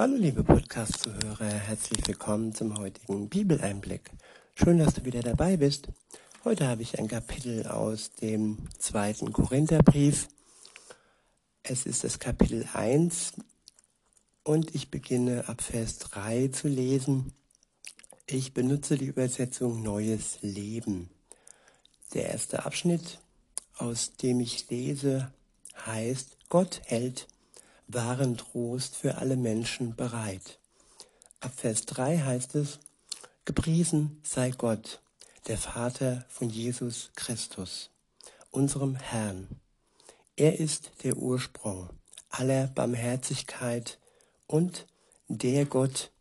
Hallo liebe Podcast-Zuhörer, herzlich willkommen zum heutigen Bibeleinblick. Schön, dass du wieder dabei bist. Heute habe ich ein Kapitel aus dem zweiten Korintherbrief. Es ist das Kapitel 1 und ich beginne ab Vers 3 zu lesen. Ich benutze die Übersetzung Neues Leben. Der erste Abschnitt, aus dem ich lese, heißt, Gott hält wahren Trost für alle Menschen bereit. Ab Vers 3 heißt es, Gepriesen sei Gott, der Vater von Jesus Christus, unserem Herrn. Er ist der Ursprung aller Barmherzigkeit und der Gott,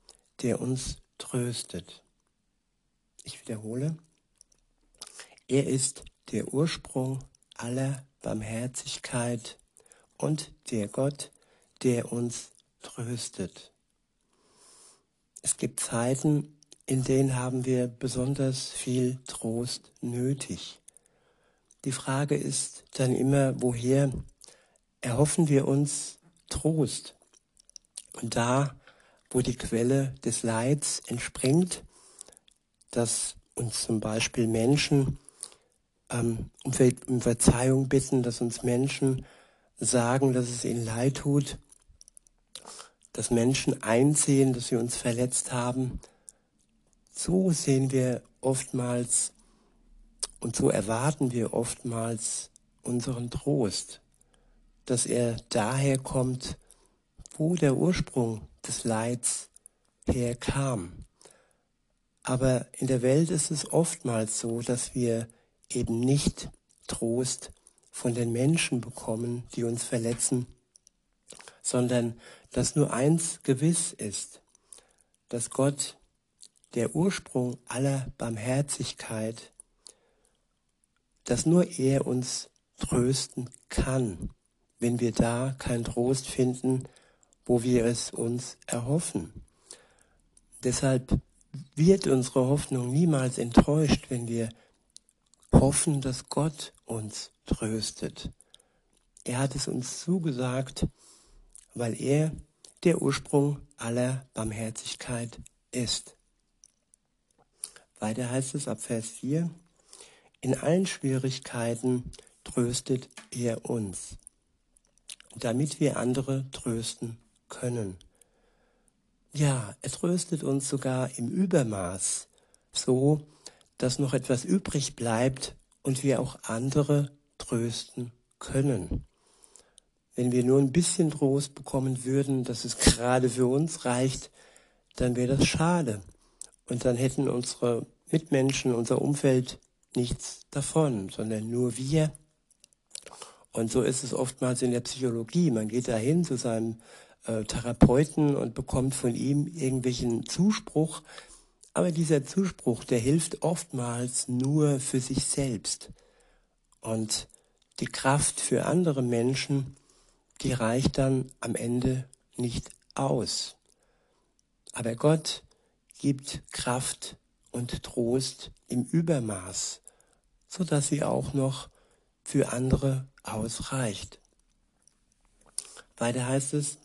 der uns tröstet. Ich wiederhole, er ist der Ursprung aller Barmherzigkeit und der Gott, der uns tröstet. Es gibt Zeiten, in denen haben wir besonders viel Trost nötig. Die Frage ist dann immer, woher erhoffen wir uns Trost? Und da, wo die Quelle des Leids entspringt, dass uns zum Beispiel Menschen ähm, um Verzeihung bitten, dass uns Menschen sagen, dass es ihnen leid tut, dass Menschen einsehen, dass wir uns verletzt haben. So sehen wir oftmals und so erwarten wir oftmals unseren Trost, dass er daher kommt, wo der Ursprung des Leids herkam. Aber in der Welt ist es oftmals so, dass wir eben nicht Trost von den Menschen bekommen, die uns verletzen, sondern dass nur eins gewiss ist, dass Gott, der Ursprung aller Barmherzigkeit, dass nur er uns trösten kann, wenn wir da keinen Trost finden, wo wir es uns erhoffen. Deshalb wird unsere Hoffnung niemals enttäuscht, wenn wir hoffen, dass Gott uns tröstet. Er hat es uns zugesagt, weil er der Ursprung aller Barmherzigkeit ist. Weiter heißt es ab Vers 4, in allen Schwierigkeiten tröstet er uns, damit wir andere trösten können. Ja, er tröstet uns sogar im Übermaß, so dass noch etwas übrig bleibt und wir auch andere trösten können. Wenn wir nur ein bisschen Trost bekommen würden, dass es gerade für uns reicht, dann wäre das schade. Und dann hätten unsere Mitmenschen, unser Umfeld nichts davon, sondern nur wir. Und so ist es oftmals in der Psychologie. Man geht dahin zu seinem äh, Therapeuten und bekommt von ihm irgendwelchen Zuspruch. Aber dieser Zuspruch, der hilft oftmals nur für sich selbst. Und die Kraft für andere Menschen, die reicht dann am Ende nicht aus. Aber Gott gibt Kraft und Trost im Übermaß, so dass sie auch noch für andere ausreicht. Weiter heißt es,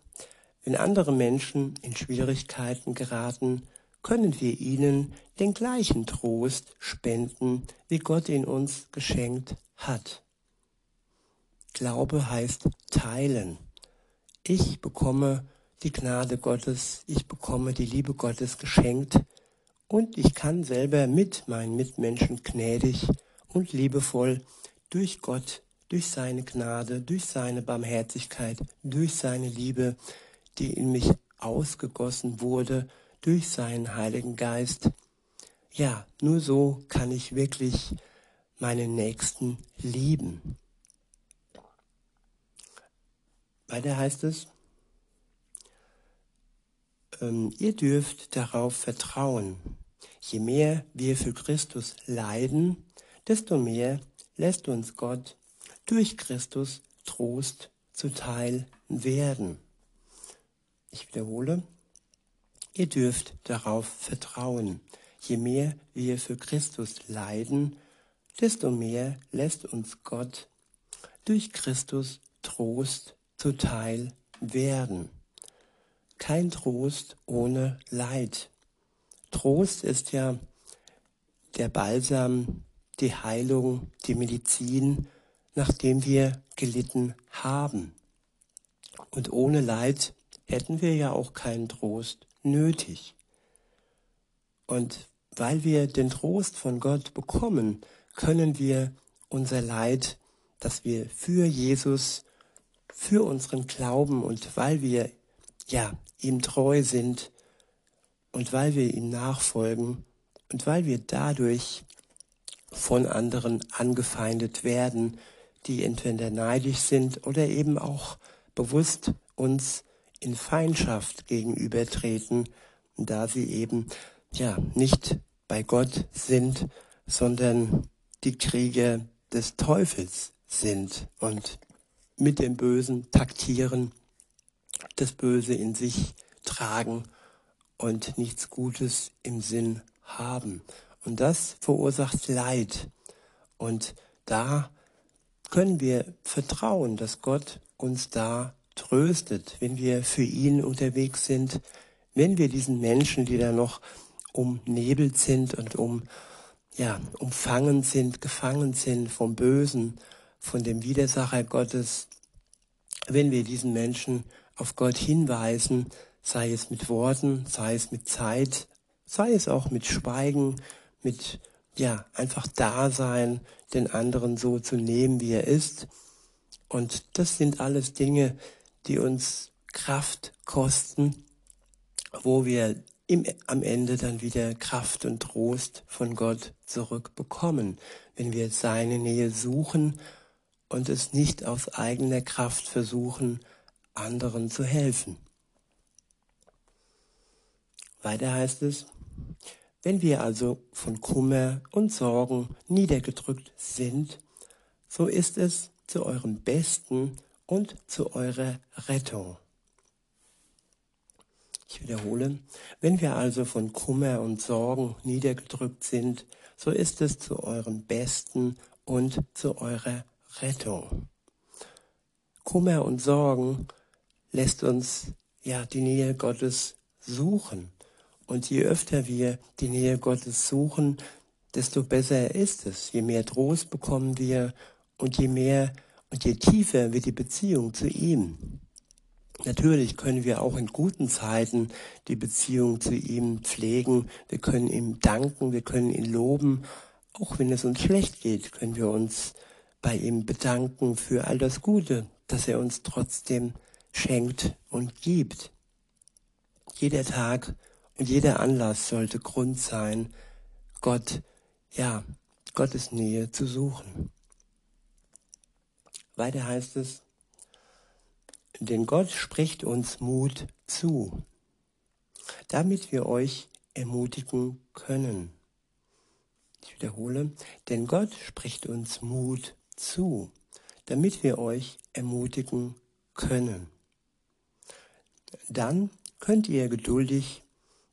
wenn andere Menschen in Schwierigkeiten geraten, können wir ihnen den gleichen Trost spenden, wie Gott ihn uns geschenkt hat. Glaube heißt teilen. Ich bekomme die Gnade Gottes, ich bekomme die Liebe Gottes geschenkt und ich kann selber mit meinen Mitmenschen gnädig und liebevoll durch Gott, durch seine Gnade, durch seine Barmherzigkeit, durch seine Liebe, die in mich ausgegossen wurde, durch seinen Heiligen Geist. Ja, nur so kann ich wirklich meinen Nächsten lieben. Weiter heißt es, ähm, ihr dürft darauf vertrauen. Je mehr wir für Christus leiden, desto mehr lässt uns Gott durch Christus Trost zuteil werden. Ich wiederhole, ihr dürft darauf vertrauen. Je mehr wir für Christus leiden, desto mehr lässt uns Gott durch Christus Trost zuteil werden. kein Trost ohne Leid. Trost ist ja der Balsam, die Heilung, die Medizin, nachdem wir gelitten haben. Und ohne Leid hätten wir ja auch keinen Trost nötig. Und weil wir den Trost von Gott bekommen, können wir unser Leid, das wir für Jesus, für unseren Glauben und weil wir ja ihm treu sind und weil wir ihm nachfolgen und weil wir dadurch von anderen angefeindet werden, die entweder neidisch sind oder eben auch bewusst uns in Feindschaft gegenübertreten, da sie eben ja nicht bei Gott sind, sondern die Krieger des Teufels sind und mit dem Bösen taktieren, das Böse in sich tragen und nichts Gutes im Sinn haben. Und das verursacht Leid. Und da können wir vertrauen, dass Gott uns da tröstet, wenn wir für ihn unterwegs sind, wenn wir diesen Menschen, die da noch umnebelt sind und um, ja, umfangen sind, gefangen sind vom Bösen, von dem Widersacher Gottes, wenn wir diesen Menschen auf Gott hinweisen, sei es mit Worten, sei es mit Zeit, sei es auch mit Schweigen, mit ja, einfach Dasein, den anderen so zu nehmen, wie er ist. Und das sind alles Dinge, die uns Kraft kosten, wo wir im, am Ende dann wieder Kraft und Trost von Gott zurückbekommen, wenn wir seine Nähe suchen und es nicht aus eigener Kraft versuchen, anderen zu helfen. Weiter heißt es, wenn wir also von Kummer und Sorgen niedergedrückt sind, so ist es zu eurem Besten und zu eurer Rettung. Ich wiederhole, wenn wir also von Kummer und Sorgen niedergedrückt sind, so ist es zu eurem Besten und zu eurer Rettung. Kummer und Sorgen lässt uns ja die Nähe Gottes suchen. Und je öfter wir die Nähe Gottes suchen, desto besser ist es. Je mehr Trost bekommen wir und je mehr und je tiefer wird die Beziehung zu ihm. Natürlich können wir auch in guten Zeiten die Beziehung zu ihm pflegen. Wir können ihm danken, wir können ihn loben. Auch wenn es uns schlecht geht, können wir uns bei ihm bedanken für all das Gute, das er uns trotzdem schenkt und gibt. Jeder Tag und jeder Anlass sollte Grund sein, Gott, ja, Gottes Nähe zu suchen. Weiter heißt es, denn Gott spricht uns Mut zu, damit wir euch ermutigen können. Ich wiederhole, denn Gott spricht uns Mut zu, damit wir euch ermutigen können. Dann könnt ihr geduldig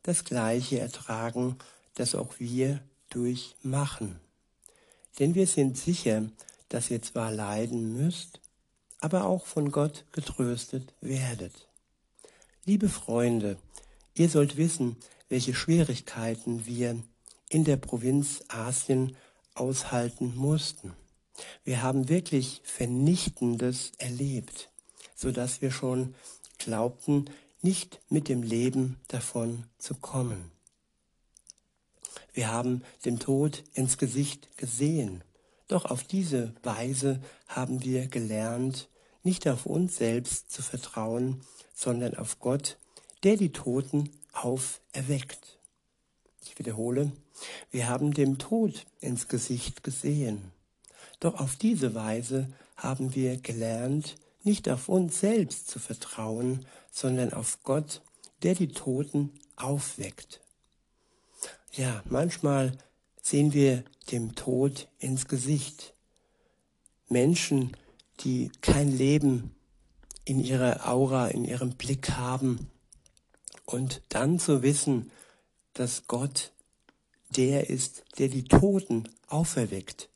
das Gleiche ertragen, das auch wir durchmachen. Denn wir sind sicher, dass ihr zwar leiden müsst, aber auch von Gott getröstet werdet. Liebe Freunde, ihr sollt wissen, welche Schwierigkeiten wir in der Provinz Asien aushalten mussten. Wir haben wirklich Vernichtendes erlebt, so dass wir schon glaubten, nicht mit dem Leben davon zu kommen. Wir haben dem Tod ins Gesicht gesehen, doch auf diese Weise haben wir gelernt, nicht auf uns selbst zu vertrauen, sondern auf Gott, der die Toten auferweckt. Ich wiederhole, wir haben dem Tod ins Gesicht gesehen. Doch auf diese Weise haben wir gelernt, nicht auf uns selbst zu vertrauen, sondern auf Gott, der die Toten aufweckt. Ja, manchmal sehen wir dem Tod ins Gesicht. Menschen, die kein Leben in ihrer Aura, in ihrem Blick haben. Und dann zu wissen, dass Gott der ist, der die Toten auferweckt.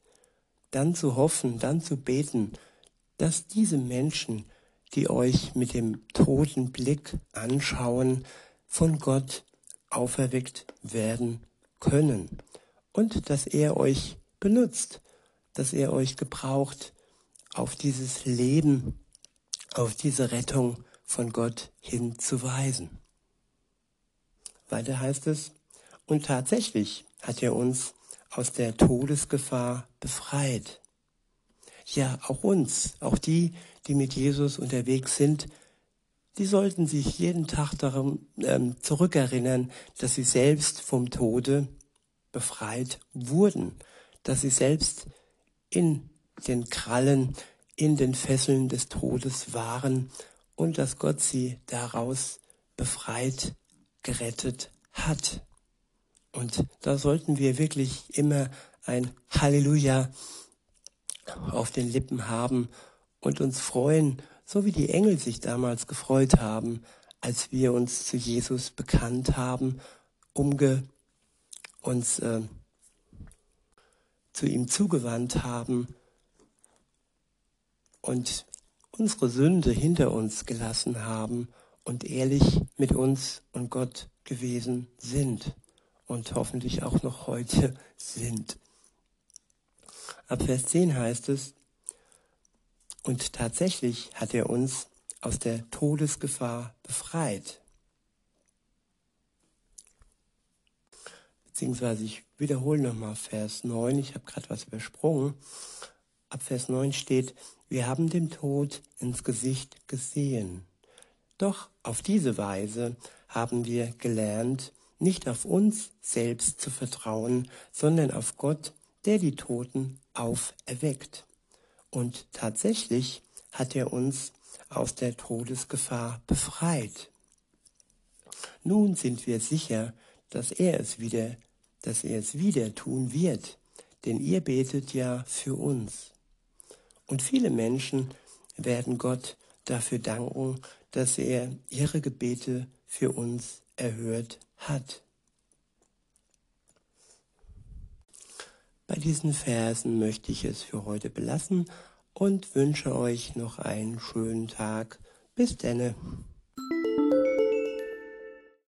Dann zu hoffen, dann zu beten, dass diese Menschen, die euch mit dem toten Blick anschauen, von Gott auferweckt werden können und dass er euch benutzt, dass er euch gebraucht, auf dieses Leben, auf diese Rettung von Gott hinzuweisen. Weiter heißt es, und tatsächlich hat er uns aus der Todesgefahr befreit. Ja, auch uns, auch die, die mit Jesus unterwegs sind, die sollten sich jeden Tag darum ähm, zurückerinnern, dass sie selbst vom Tode befreit wurden, dass sie selbst in den Krallen, in den Fesseln des Todes waren und dass Gott sie daraus befreit, gerettet hat. Und da sollten wir wirklich immer ein Halleluja auf den Lippen haben und uns freuen, so wie die Engel sich damals gefreut haben, als wir uns zu Jesus bekannt haben, umge uns äh, zu ihm zugewandt haben und unsere Sünde hinter uns gelassen haben und ehrlich mit uns und Gott gewesen sind und hoffentlich auch noch heute sind. Ab Vers 10 heißt es, und tatsächlich hat er uns aus der Todesgefahr befreit. Beziehungsweise ich wiederhole nochmal Vers 9, ich habe gerade was übersprungen. Ab Vers 9 steht, wir haben den Tod ins Gesicht gesehen. Doch auf diese Weise haben wir gelernt, nicht auf uns selbst zu vertrauen, sondern auf Gott, der die Toten auferweckt. Und tatsächlich hat er uns aus der Todesgefahr befreit. Nun sind wir sicher, dass er es wieder, dass er es wieder tun wird, denn ihr betet ja für uns. Und viele Menschen werden Gott dafür danken, dass er ihre Gebete für uns erhört hat. Bei diesen Versen möchte ich es für heute belassen und wünsche euch noch einen schönen Tag. Bis denne.